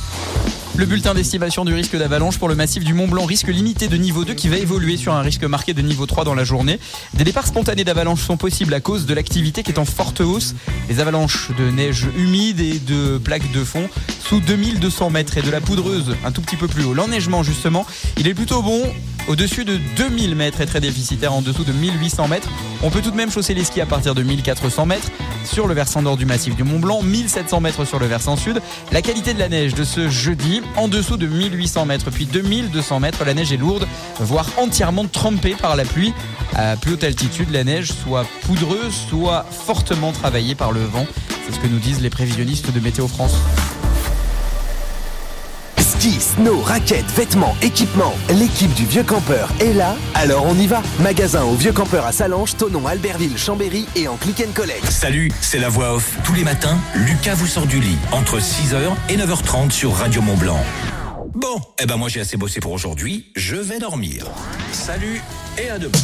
Le bulletin d'estimation du risque d'avalanche pour le massif du Mont Blanc, risque limité de niveau 2 qui va évoluer sur un risque marqué de niveau 3 dans la journée. Des départs spontanés d'avalanche sont possibles à cause de l'activité qui est en forte hausse. Les avalanches de neige humide et de plaques de fond sous 2200 mètres et de la poudreuse un tout petit peu plus haut. L'enneigement justement, il est plutôt bon au-dessus de 2000 mètres et très déficitaire en dessous de 1800 mètres. On peut tout de même chausser les skis à partir de 1400 mètres sur le versant nord du massif du Mont Blanc, 1700 mètres sur le versant sud. La qualité de la neige de ce jeudi, en dessous de 1800 mètres, puis 2200 mètres, la neige est lourde, voire entièrement trempée par la pluie. À plus haute altitude, la neige soit poudreuse, soit fortement travaillée par le vent. C'est ce que nous disent les prévisionnistes de Météo France. Ski, snow, raquettes, vêtements, équipements. L'équipe du Vieux Campeur est là, alors on y va. Magasin au Vieux Campeur à Salange, Tonon, Albertville, Chambéry et en click and collect. Salut, c'est la voix off. Tous les matins, Lucas vous sort du lit entre 6h et 9h30 sur Radio Mont Blanc. Bon, eh ben moi j'ai assez bossé pour aujourd'hui, je vais dormir. Salut et à demain.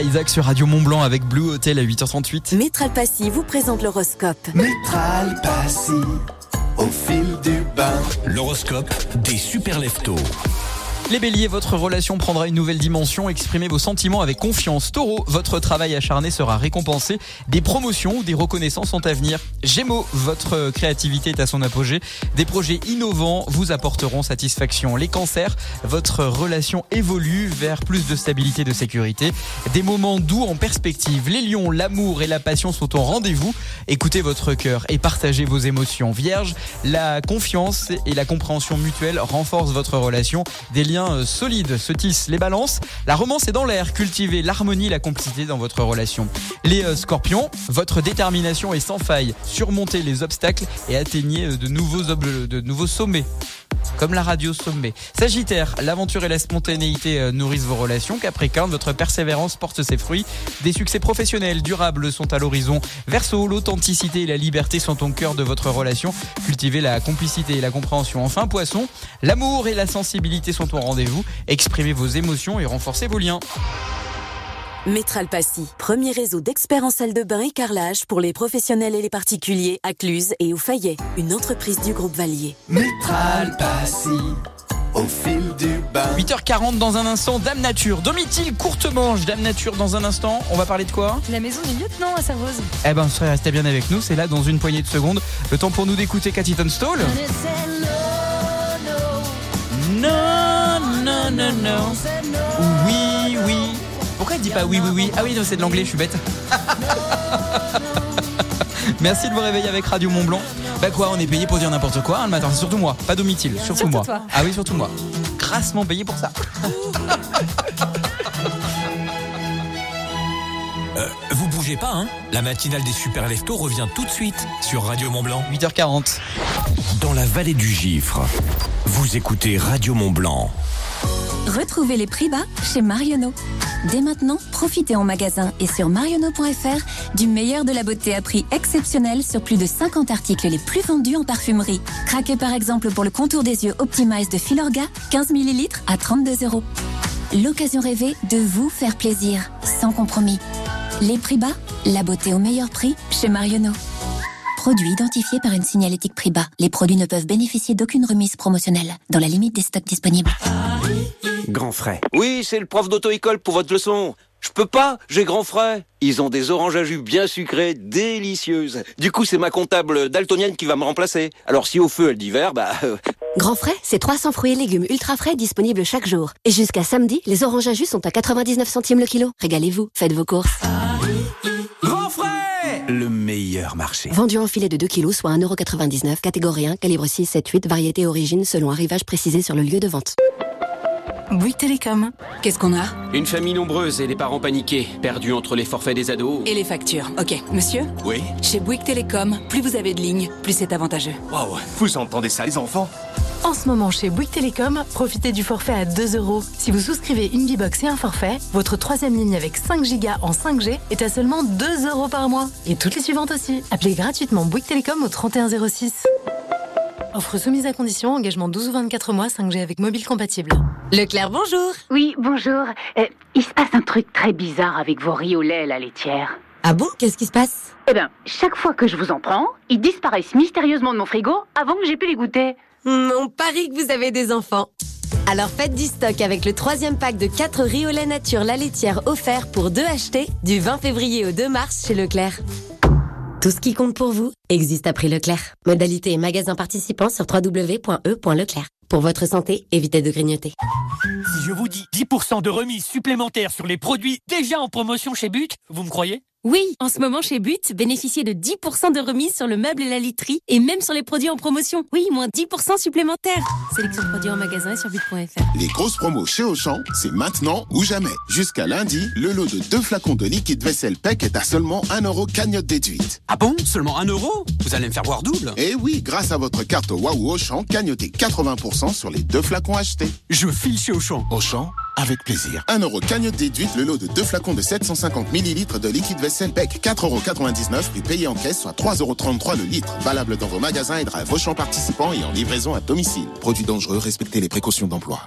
Isaac sur Radio Mont Blanc avec Blue Hotel à 8h38. Métral Passy vous présente l'horoscope. Métral Passy, au fil du bain. L'horoscope des super leftos. Les béliers, votre relation prendra une nouvelle dimension. Exprimez vos sentiments avec confiance. Taureau, votre travail acharné sera récompensé. Des promotions ou des reconnaissances sont à venir. Gémeaux, votre créativité est à son apogée. Des projets innovants vous apporteront satisfaction. Les cancers, votre relation évolue vers plus de stabilité et de sécurité. Des moments doux en perspective. Les lions, l'amour et la passion sont au rendez-vous. Écoutez votre cœur et partagez vos émotions. Vierge, la confiance et la compréhension mutuelle renforcent votre relation. Des liens euh, solide se tissent. Les balances, la romance est dans l'air. Cultivez l'harmonie, la complicité dans votre relation. Les euh, scorpions, votre détermination est sans faille. Surmontez les obstacles et atteignez euh, de nouveaux, de nouveaux sommets. Comme la radio sommet. Sagittaire, l'aventure et la spontanéité euh, nourrissent vos relations. Capricorne, votre persévérance porte ses fruits. Des succès professionnels durables sont à l'horizon. Verseau, l'authenticité et la liberté sont au cœur de votre relation. Cultivez la complicité et la compréhension. Enfin, Poisson, l'amour et la sensibilité sont au rendez-vous. Exprimez vos émotions et renforcez vos liens. Métral Passy, premier réseau d'experts en salle de bain et carrelage pour les professionnels et les particuliers à Cluse et au Fayet, une entreprise du groupe Valier. Métral Passy. Au fil du bain. 8h40 dans un instant, Dame Nature. Domitil courte manche, Dame Nature dans un instant. On va parler de quoi? La maison du lieutenant à Servoz. Eh ben, soyez restez bien avec nous. C'est là dans une poignée de secondes. Le temps pour nous d'écouter Cathy Tunstall. Non, non, non, non. Pourquoi elle dit pas oui, oui, oui Ah oui, non, c'est de l'anglais, je suis bête. Merci de vous réveiller avec Radio Mont Blanc. Bah quoi, on est payé pour dire n'importe quoi hein, le matin. C'est surtout moi, pas Domitil, surtout, Surtout moi. toi. Ah oui, surtout moi. Grassement payé pour ça. Euh, vous bougez pas, hein La matinale des super leftos revient tout de suite sur Radio Mont Blanc. 8h40. Dans la vallée du Gifre, vous écoutez Radio Mont Blanc. Retrouvez les prix bas chez Marionneau. Dès maintenant, profitez en magasin et sur marionneau.fr du meilleur de la beauté à prix exceptionnel sur plus de 50 articles les plus vendus en parfumerie. Craquez par exemple pour le contour des yeux Optimize de Filorga, 15 ml à 32 euros. L'occasion rêvée de vous faire plaisir, sans compromis. Les prix bas, la beauté au meilleur prix chez Marionneau. Produit identifié par une signalétique prix bas. Les produits ne peuvent bénéficier d'aucune remise promotionnelle, dans la limite des stocks disponibles. Grand frais. Oui, c'est le prof d'auto-école pour votre leçon. Je peux pas, j'ai grand frais. Ils ont des oranges à jus bien sucrées, délicieuses. Du coup, c'est ma comptable daltonienne qui va me remplacer. Alors si au feu elle dit vert, bah... euh, Grand frais, c'est 300 fruits et légumes ultra frais disponibles chaque jour. Et jusqu'à samedi, les oranges à jus sont à 99 centimes le kilo. Régalez-vous, faites vos courses. Le meilleur marché. Vendu en filet de 2 kilos, soit 1,99€, catégorie 1, calibre 6, 7, 8, variété origine selon arrivage précisé sur le lieu de vente. Bouygues Télécom. Qu'est-ce qu'on a? Une famille nombreuse et les parents paniqués, perdus entre les forfaits des ados. Et les factures. Ok, monsieur? Oui Chez Bouygues Télécom, plus vous avez de lignes, plus c'est avantageux. Waouh, vous entendez ça les enfants? En ce moment, chez Bouygues Télécom, profitez du forfait à 2 euros. Si vous souscrivez une Bibox et un forfait, votre troisième ligne avec 5 gigas en 5G est à seulement 2 euros par mois. Et toutes les suivantes aussi. Appelez gratuitement Bouygues Télécom au 3106. Offre soumise à condition, engagement 12 ou 24 mois, 5G avec mobile compatible. Leclerc, bonjour. Oui, bonjour. Euh, il se passe un truc très bizarre avec vos riz au lait, la laitière. Ah bon? Qu'est-ce qui se passe? Eh bien, chaque fois que je vous en prends, ils disparaissent mystérieusement de mon frigo avant que j'ai pu les goûter. On parie que vous avez des enfants. Alors faites du stock avec le troisième pack de 4 riz nature la laitière offert pour 2 achetés du 20 février au 2 mars chez Leclerc. Tout ce qui compte pour vous existe à prix Leclerc. Modalité et magasin participants sur www.e.leclerc. Pour votre santé, évitez de grignoter. Si je vous dis 10% de remise supplémentaire sur les produits déjà en promotion chez But, vous me croyez? Oui, en ce moment chez But, bénéficiez de 10% de remise sur le meuble et la literie et même sur les produits en promotion. Oui, moins 10% supplémentaires. Sélection de produits en magasin et sur but.fr. Les grosses promos chez Auchan, c'est maintenant ou jamais. Jusqu'à lundi, le lot de deux flacons de liquide vaisselle PEC est à seulement 1 euro cagnotte déduite. Ah bon? Seulement 1 euro? Vous allez me faire voir double Eh oui, grâce à votre carte Waouh Auchan, cagnotez 80% sur les deux flacons achetés. Je file chez Auchan. Auchan, avec plaisir. 1 euro cagnotte déduite, le lot de deux flacons de 750 millilitres de liquide vaisselle PEC. 4,99 euros, puis payé en caisse, soit 3,33 euros le litre. Valable dans vos magasins et drive Auchan participants et en livraison à domicile. Produit dangereux, respectez les précautions d'emploi.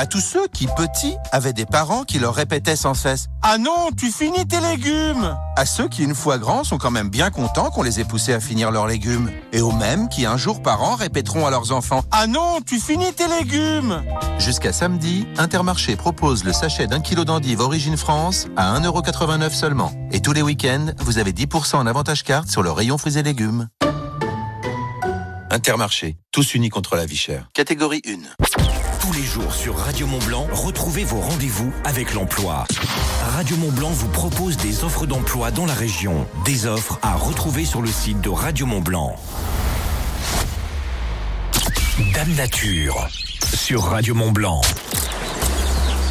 À tous ceux qui, petits, avaient des parents qui leur répétaient sans cesse Ah non, tu finis tes légumes À ceux qui, une fois grands, sont quand même bien contents qu'on les ait poussés à finir leurs légumes. Et aux mêmes qui, un jour par an, répéteront à leurs enfants Ah non, tu finis tes légumes Jusqu'à samedi, Intermarché propose le sachet d'un kilo d'endives Origine France à 1,89€ seulement. Et tous les week-ends, vous avez 10% en avantage carte sur le rayon fruits et légumes. Intermarché, tous unis contre la vie chère. Catégorie 1. Tous les jours sur Radio Mont Blanc, retrouvez vos rendez-vous avec l'emploi. Radio Mont Blanc vous propose des offres d'emploi dans la région. Des offres à retrouver sur le site de Radio Mont Blanc. Dame Nature sur Radio Mont Blanc.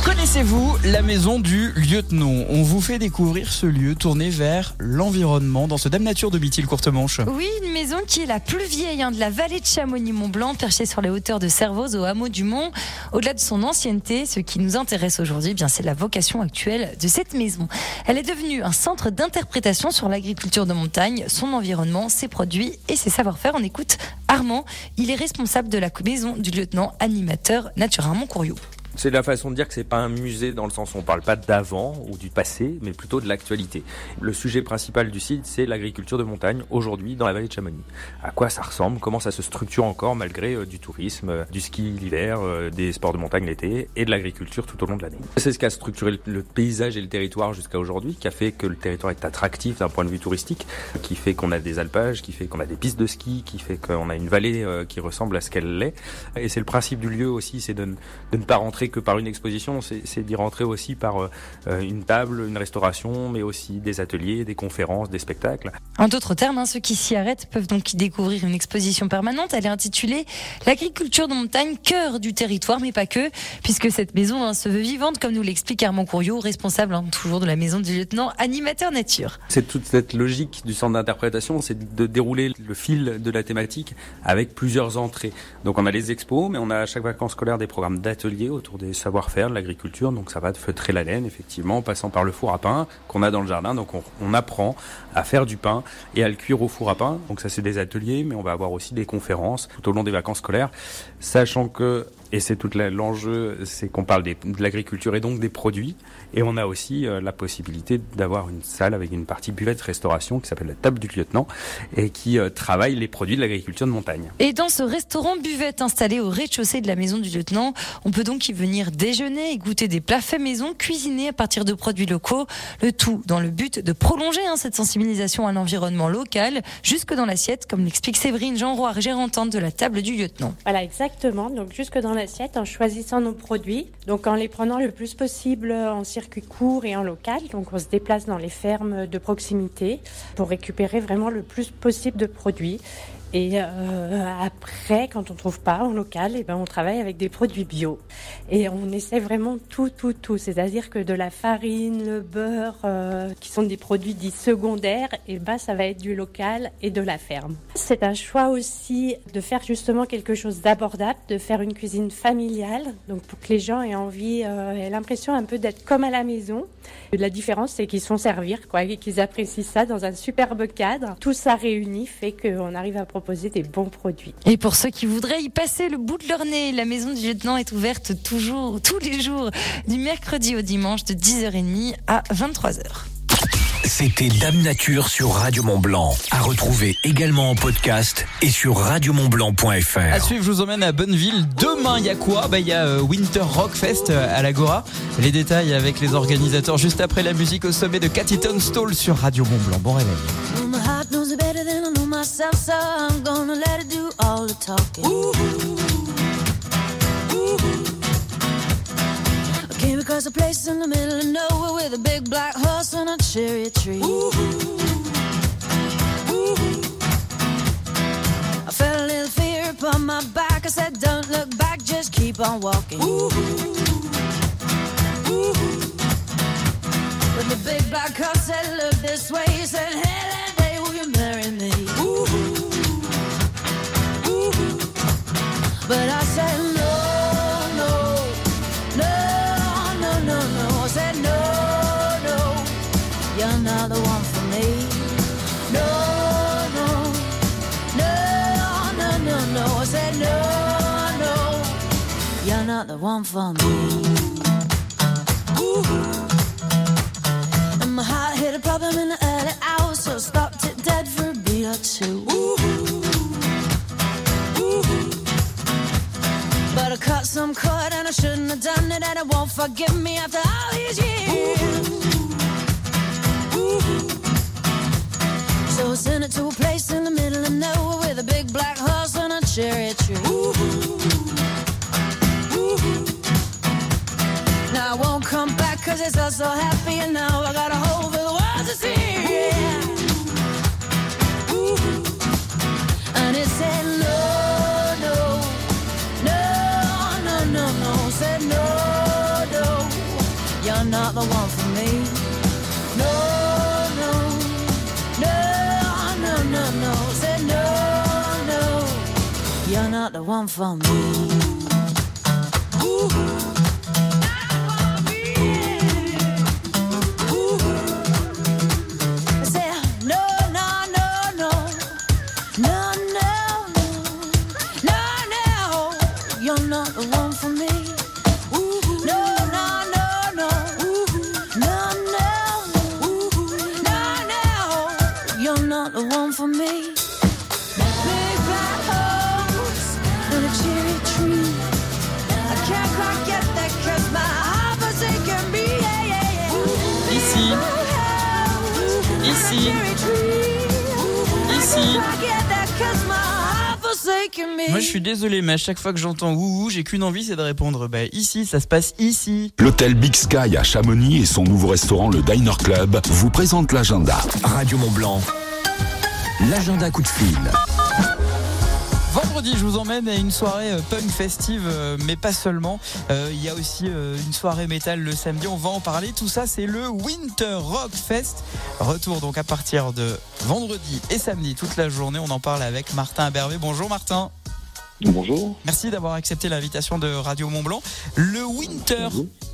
Connaissez-vous la maison du lieutenant? On vous fait découvrir ce lieu tourné vers l'environnement dans ce Dame Nature de Bitil Courte Manche. Oui, une maison qui est la plus vieille hein, de la vallée de Chamonix-Mont-Blanc, perchée sur les hauteurs de Servoz au hameau du Mont. Au-delà de son ancienneté, ce qui nous intéresse aujourd'hui, eh bien c'est la vocation actuelle de cette maison. Elle est devenue un centre d'interprétation sur l'agriculture de montagne, son environnement, ses produits et ses savoir-faire. On écoute Armand, il est responsable de la maison du lieutenant animateur Nature Armand Courriot. C'est la façon de dire que c'est pas un musée dans le sens où on parle pas d'avant ou du passé, mais plutôt de l'actualité. Le sujet principal du site, c'est l'agriculture de montagne aujourd'hui dans la vallée de Chamonix. À quoi ça ressemble? Comment ça se structure encore malgré euh, du tourisme, euh, du ski l'hiver, euh, des sports de montagne l'été et de l'agriculture tout au long de l'année? C'est ce qui a structuré le, paysage et le territoire jusqu'à aujourd'hui, qui a fait que le territoire est attractif d'un point de vue touristique, qui fait qu'on a des alpages, qui fait qu'on a des pistes de ski, qui fait qu'on a une vallée qui ressemble à ce qu'elle l'est. Et c'est le principe du lieu aussi, c'est de ne pas rentrer que par une exposition, c'est d'y rentrer aussi par euh, euh, une table, une restauration, mais aussi des ateliers, des conférences, des spectacles. En d'autres termes, hein, ceux qui s'y arrêtent peuvent donc y découvrir une exposition permanente. Elle est intitulée L'agriculture de montagne, cœur du territoire, mais pas que, puisque cette maison hein, se veut vivante, comme nous l'explique Armand Courriot, responsable hein, toujours de la maison du lieutenant animateur nature. C'est toute cette logique du centre d'interprétation, c'est de dérouler le fil de la thématique avec plusieurs entrées. Donc on a les expos, mais on a à chaque vacances scolaires des programmes d'ateliers autour des savoir-faire de l'agriculture. Donc ça va de feutrer la laine, effectivement, en passant par le four à pain qu'on a dans le jardin. Donc on, on apprend à faire du pain et à le cuire au four à pain. Donc ça c'est des ateliers, mais on va avoir aussi des conférences tout au long des vacances scolaires, sachant que et c'est tout l'enjeu, c'est qu'on parle des- de l'agriculture et donc des produits. Et on a aussi euh, la possibilité d'avoir une salle avec une partie buvette restauration qui s'appelle la table du lieutenant et qui euh, travaille les produits de l'agriculture de montagne. Et dans ce restaurant buvette installé au rez-de-chaussée de la maison du lieutenant, on peut donc y venir déjeuner et goûter des plats faits maison cuisinés à partir de produits locaux. Le tout dans le but de prolonger hein, cette sensibilisation à l'environnement local jusque dans l'assiette, comme l'explique Séverine Jean-Roy, gérantante de la table du lieutenant. Voilà, exactement. Donc jusque dans l'assiette, en choisissant nos produits, donc en les prenant le plus possible en circuit court et en local. Donc on se déplace dans les fermes de proximité pour récupérer vraiment le plus possible de produits. Et euh, après, quand on trouve pas en local, et ben on travaille avec des produits bio. Et on essaie vraiment tout, tout, tout. C'est-à-dire que de la farine, le beurre, euh, qui sont des produits dits secondaires, et ben ça va être du local et de la ferme. C'est un choix aussi de faire justement quelque chose d'abordable, de faire une cuisine familiale, donc pour que les gens aient envie, euh, aient l'impression un peu d'être comme à la maison. La différence, c'est qu'ils sont servir, quoi, et qu'ils apprécient ça dans un superbe cadre. Tout ça réuni fait qu'on arrive à proposer des bons produits. Et pour ceux qui voudraient y passer le bout de leur nez, la maison du lieutenant est ouverte toujours, tous les jours, du mercredi au dimanche de 10h30 à 23h. C'était Dame Nature sur Radio Mont Blanc. À retrouver également en podcast et sur radiomontblanc.fr. À suivre, je vous emmène à Bonneville. Demain, il y a quoi? Bah, il y a euh, Winter Rock Fest euh, à l'Agora. Les détails avec les organisateurs juste après la musique au sommet de Cathy Tunstall sur Radio Mont Blanc. Bon réveil. Myself, so I'm gonna let it do all the talking. Ooh I came across a place in the middle of nowhere with a big black horse and a cherry tree. Ooh. Ooh. I felt a little fear upon my back. I said, Don't look back, just keep on walking. Ooh. Ooh. But the big black horse said, Look this way. He said, Hey, not the one for me. Ooh. And my heart hit a problem in the early hours, so I stopped it dead for a beat or two. Ooh. Ooh. But I cut some cord and I shouldn't have done it, and it won't forgive me after all these years. So happy and now I got a hole for the world to see. Yeah. Ooh. And it said no, no, no, no, no, no. Said no, no, you're not the one for me. No, no, no, no, no, no. Said no, no, you're not the one for me. Ooh. Moi je suis désolé, mais à chaque fois que j'entends ouh, j'ai qu'une envie, c'est de répondre bah ici, ça se passe ici. L'hôtel Big Sky à Chamonix et son nouveau restaurant le Diner Club vous présentent l'agenda. Radio Mont Blanc, l'agenda coup de fil. Vendredi, je vous emmène à une soirée euh, punk festive, euh, mais pas seulement. Euh, Il y a aussi euh, une soirée métal le samedi. On va en parler. Tout ça, c'est le Winter Rock Fest. Retour donc à partir de vendredi et samedi toute la journée. On en parle avec Martin Abervé. Bonjour Martin. Bonjour. Merci d'avoir accepté l'invitation de Radio Mont Blanc. Le Winter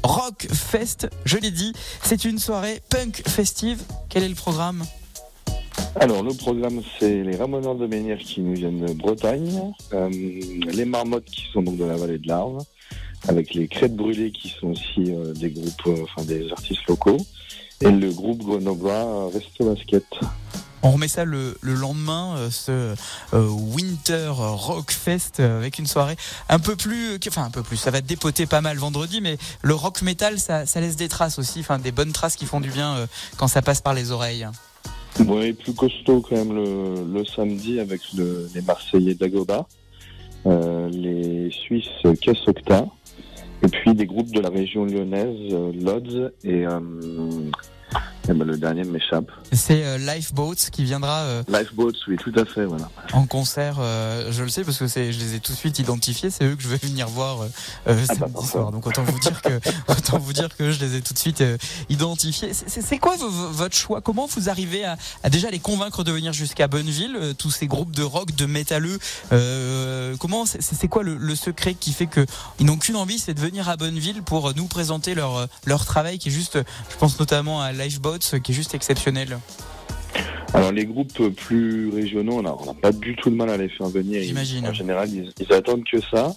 Rock Fest, je l'ai dit, c'est une soirée punk festive. Quel est le programme? Alors, le programme, c'est les Ramoneurs de Menhir qui nous viennent de Bretagne, euh, les Marmottes qui sont donc de la vallée de l'Arve, avec les Crêtes Brûlées qui sont aussi euh, des groupes, euh, enfin des artistes locaux, et le groupe grenoblois Resto Basket. On remet ça le, le lendemain, euh, ce euh, Winter Rock Fest euh, avec une soirée un peu plus, enfin un peu plus, ça va dépoter pas mal vendredi, mais le rock metal, ça, laisse des traces aussi, des bonnes traces qui font du bien quand ça passe par les oreilles. Ouais, plus costaud quand même le, samedi avec le- les Marseillais d'Agoba, les Suisses Caisse Octa, et puis des groupes de la région lyonnaise, Lodz et, eh ben, le dernier m'échappe. C'est euh, Lifeboats qui viendra euh, Lifeboats, oui, tout à fait, voilà. en concert. euh, je le sais parce que c'est, je les ai tout de suite identifiés. C'est eux que je vais venir voir Ah bah, samedi soir. Donc autant vous dire que autant vous dire que je les ai tout de suite identifiés. C'est- quoi votre choix? Comment vous arrivez à, à déjà les convaincre de venir jusqu'à Bonneville Tous ces groupes de rock, de métalleux. comment c'est- quoi le, le secret qui fait que ils n'ont qu'une envie, c'est de venir à Bonneville pour nous présenter leur leur travail qui est juste. Je pense notamment à Lifeboats qui est juste exceptionnel. Alors les groupes plus régionaux, on n'a pas du tout de mal à les faire venir. J'imagine. En général, ils, ils attendent que ça.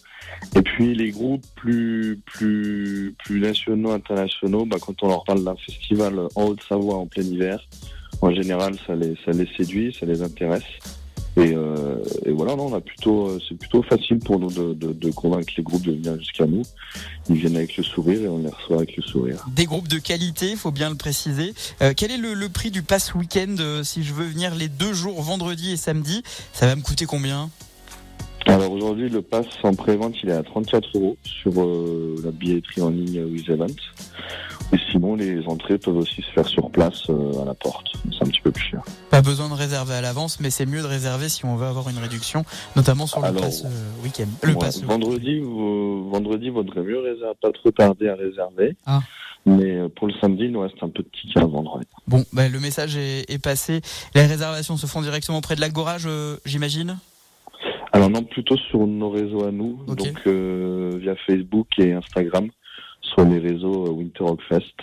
Et puis les groupes plus plus plus nationaux, internationaux, bah, quand on leur parle d'un festival en Haute-Savoie en plein hiver, en général, ça les ça les séduit, ça les intéresse. Et, euh, et voilà, non, on a plutôt, euh, c'est plutôt facile pour nous de, de, de convaincre les groupes de venir jusqu'à nous. Ils viennent avec le sourire et on les reçoit avec le sourire. Des groupes de qualité, faut bien le préciser. Euh, quel est le, le prix du pass week-end euh, si je veux venir les deux jours, vendredi et samedi Ça va me coûter combien? Alors aujourd'hui, le pass en pré-vente, il est à 34 euros sur la billetterie en ligne With Event. Et sinon, les entrées peuvent aussi se faire sur place euh, à la porte. C'est un petit peu plus cher. Pas besoin de réserver à l'avance, mais c'est mieux de réserver si on veut avoir une réduction, notamment sur le Alors, pass euh, week-end. Le Ouais, pass. vendredi, vous, vendredi, vaudrait mieux réserver, pas trop tarder à réserver. Ah. Mais euh, pour le samedi, il nous reste un peu de tickets à vendre. Bon, bah, le message est, est passé. Les réservations se font directement près de l'Agora, je- j'imagine? Alors non, plutôt sur nos réseaux à nous, Ok. donc euh, via Facebook et Instagram, sur les réseaux euh, Winter Rock Fest.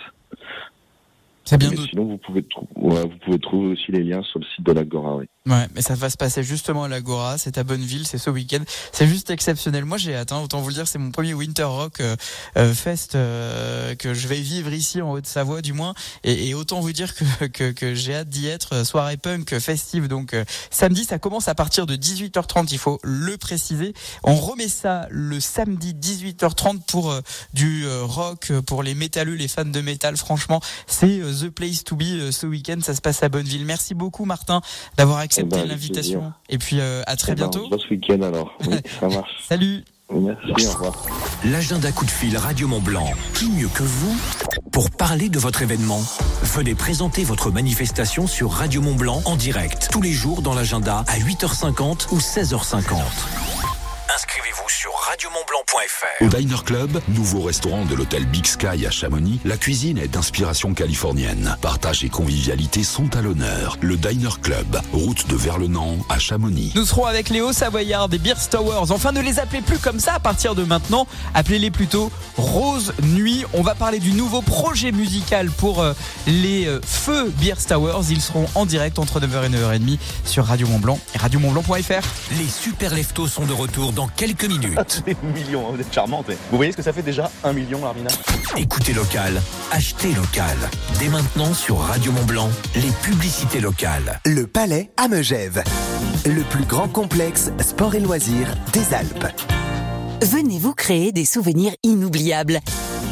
C'est bien Mais sinon, vous pouvez, ouais, vous pouvez trouver aussi les liens sur le site de l'Agora. Oui. Ouais, mais ça va se passer justement à l'Agora, c'est à Bonneville, c'est ce week-end. C'est juste exceptionnel. Moi, j'ai hâte, hein, autant vous le dire, c'est mon premier Winter Rock euh, euh, Fest euh, que je vais vivre ici en Haute-Savoie du moins. Et, et autant vous dire que, que, que j'ai hâte d'y être. Soirée punk festive, donc euh, samedi, ça commence à partir de 18h30, il faut le préciser. On remet ça le samedi 18h30 pour euh, du euh, rock, pour les métalleux, les fans de métal. Franchement, c'est euh, the place to be euh, ce week-end. Ça se passe à Bonneville. Merci beaucoup, Martin, d'avoir accepté Eh ben, l'invitation. Et puis euh, à très Eh ben, bientôt. on se voit ce week-end alors. Oui, ça marche. Salut. Merci, au revoir. L'agenda coup de fil Radio Mont Blanc. Qui mieux que vous pour parler de votre événement? Venez présenter votre manifestation sur Radio Mont Blanc en direct tous les jours dans l'agenda à 8h50 ou 16h50. Inscrivez-vous sur radiomontblanc.fr. Au Diner Club, nouveau restaurant de l'hôtel Big Sky à Chamonix, la cuisine est d'inspiration californienne. Partage et convivialité sont à l'honneur. Le Diner Club, route de Verlenan à Chamonix. Nous serons avec Léo Savoyard des Beer Towers. Enfin, ne les appelez plus comme ça à partir de maintenant. Appelez-les plutôt Rose Nuit. On va parler du nouveau projet musical pour euh, les euh, Feux Beer Towers. Ils seront en direct entre 9h et 9h30 sur Radio Mont Blanc et radiomontblanc.fr. Les super leftos sont de retour dans quelques minutes. Des millions, hein, vous êtes charmante. mais Vous voyez ce que ça fait déjà Un million, Larmina Écoutez local, achetez local. Dès maintenant sur Radio Mont Blanc, les publicités locales. Le Palais à Megève. Le plus grand complexe sport et loisirs des Alpes. Venez vous créer des souvenirs inoubliables.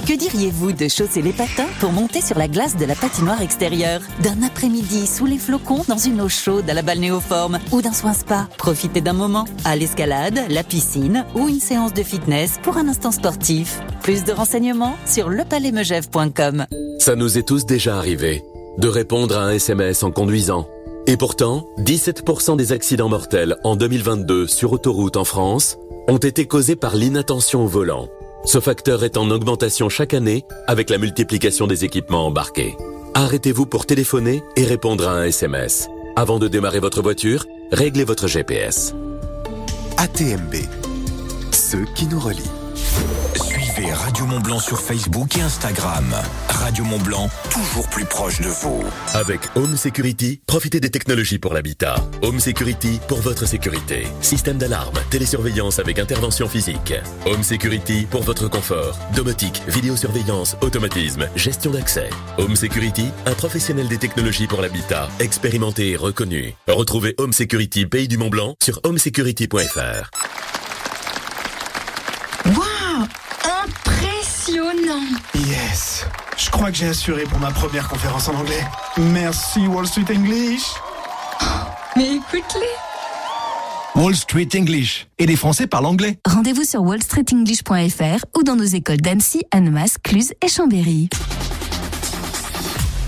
Que diriez-vous de chausser les patins pour monter sur la glace de la patinoire extérieure? D'un après-midi sous les flocons dans une eau chaude à la balnéoforme ou d'un soin spa Profitez d'un moment à l'escalade, la piscine ou une séance de fitness pour un instant sportif. Plus de renseignements sur lepalaismegève.com. Ça nous est tous déjà arrivé de répondre à un SMS en conduisant. Et pourtant, 17% des accidents mortels en 2022 sur autoroute en France ont été causés par l'inattention au volant. Ce facteur est en augmentation chaque année avec la multiplication des équipements embarqués. Arrêtez-vous pour téléphoner et répondre à un SMS. Avant de démarrer votre voiture, réglez votre GPS. ATMB. Ceux qui nous relient. Radio Mont Blanc sur Facebook et Instagram. Radio Mont Blanc, toujours plus proche de vous. Avec Home Security, profitez des technologies pour l'habitat. Home Security pour votre sécurité. Système d'alarme, télésurveillance avec intervention physique. Home Security pour votre confort. Domotique, vidéosurveillance, automatisme, gestion d'accès. Home Security, un professionnel des technologies pour l'habitat, expérimenté et reconnu. Retrouvez Home Security Pays du Mont Blanc sur homesecurity.fr. Je crois que j'ai assuré pour ma première conférence en anglais. Merci Wall Street English Mais écoute-les Wall Street English. Et les Français parlent anglais. Rendez-vous sur wallstreetenglish.fr ou dans nos écoles d'Annecy, Annemasse, Cluse et Chambéry.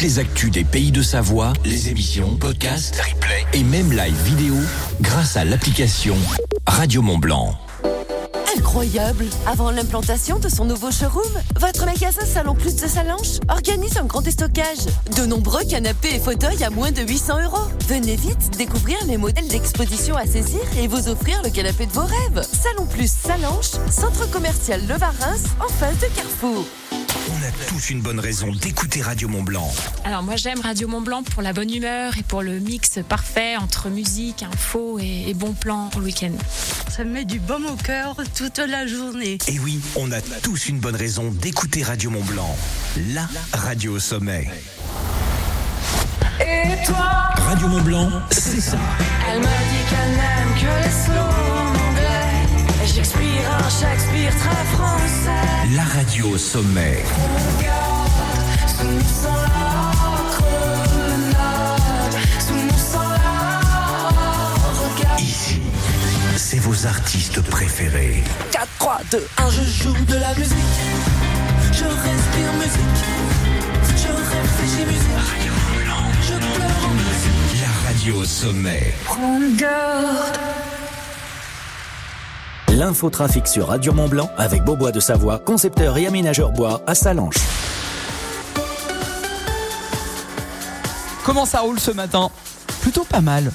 Les actus des pays de Savoie, les émissions, podcasts, replays et même live vidéo grâce à l'application Radio Mont Blanc. Incroyable Avant l'implantation de son nouveau showroom, votre magasin Salon Plus de Salanches organise un grand déstockage. De nombreux canapés et fauteuils à moins de 800 euros. Venez vite découvrir les modèles d'exposition à saisir et vous offrir le canapé de vos rêves. Salon Plus Salanches, centre commercial Le Varins, en face de Carrefour. On a tous une bonne raison d'écouter Radio Mont Blanc. Alors moi j'aime Radio Mont Blanc pour la bonne humeur et pour le mix parfait entre musique, info et, et bon plan pour le week-end. Ça me met du baume au cœur toute la journée. Et oui, on a tous une bonne raison d'écouter Radio Mont Blanc. La radio au sommet. Et toi Radio Mont Blanc, c'est ça. Elle me dit qu'elle n'aime que les slow J'expire un Shakespeare très français. La radio au sommet. Ici, c'est vos artistes préférés. 4, 3, 2, 1, je joue de la musique. Je respire musique. Je réfléchis musique. Je pleure en musique. La radio au sommet. Prends garde. L'infotrafic sur Radio Mont Blanc avec Beaubois de Savoie, concepteur et aménageur bois à Salanches. Comment ça roule ce matin? Plutôt pas mal.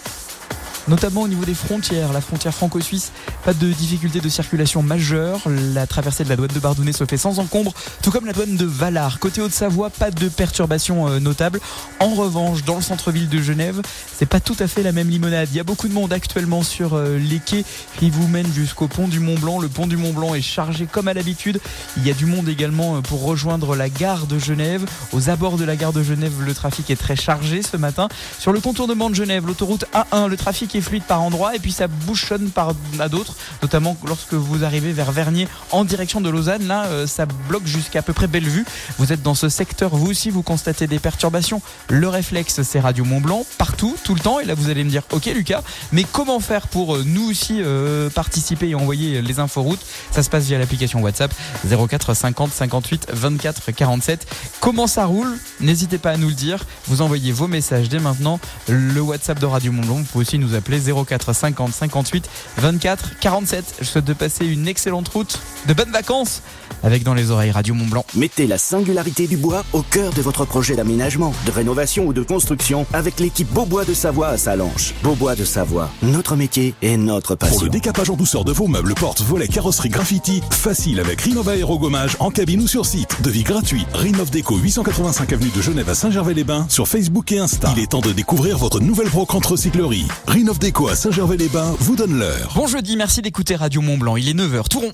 Notamment au niveau des frontières, la frontière franco-suisse, pas de difficulté de circulation majeure. La traversée de la douane de Bardonnay se fait sans encombre, tout comme la douane de Valar. Côté Haute-Savoie, pas de perturbations euh, notables. En revanche, dans le centre-ville de Genève, c'est pas tout à fait la même limonade. Il y a beaucoup de monde actuellement sur euh, les quais qui vous mènent jusqu'au pont du Mont Blanc. Le pont du Mont Blanc est chargé comme à l'habitude. Il y a du monde également euh, pour rejoindre la gare de Genève. Aux abords de la gare de Genève, le trafic est très chargé ce matin. Sur le contournement de Genève, l'autoroute A1, le trafic fluide par endroits et puis ça bouchonne par à d'autres, notamment lorsque vous arrivez vers Vernier en direction de Lausanne. Là, euh, ça bloque jusqu'à peu près Bellevue. Vous êtes dans ce secteur, vous aussi, vous constatez des perturbations. Le réflexe, c'est Radio Mont Blanc, partout, tout le temps. Et là, vous allez me dire, ok Lucas, mais comment faire pour euh, nous aussi euh, participer et envoyer les inforoutes? Ça se passe via l'application WhatsApp 04 50 58 24 47. Comment ça roule? N'hésitez pas à nous le dire. Vous envoyez vos messages dès maintenant. Le WhatsApp de Radio Mont Blanc, vous pouvez aussi nous appeler 04 50 58 24 47. Je souhaite de passer une excellente route, de bonnes vacances avec dans les oreilles Radio Mont Blanc. Mettez la singularité du bois au cœur de votre projet d'aménagement, de rénovation ou de construction avec l'équipe Beaubois de Savoie à Salanches. Beaubois de Savoie, notre métier et notre passion. Pour le décapage en douceur de vos meubles, portes, volets, carrosserie, graffiti, facile avec Rinov Aérogommage en cabine ou sur site. Devis gratuit. Rinov Déco 885 avenue de Genève à Saint-Gervais-les-Bains sur Facebook et Insta. Il est temps de découvrir votre nouvelle brocante recyclerie. Rinov Déco à Saint-Gervais-les-Bains vous donne l'heure. Bon jeudi, merci d'écouter Radio Mont Blanc. Il est 9h, tout rond.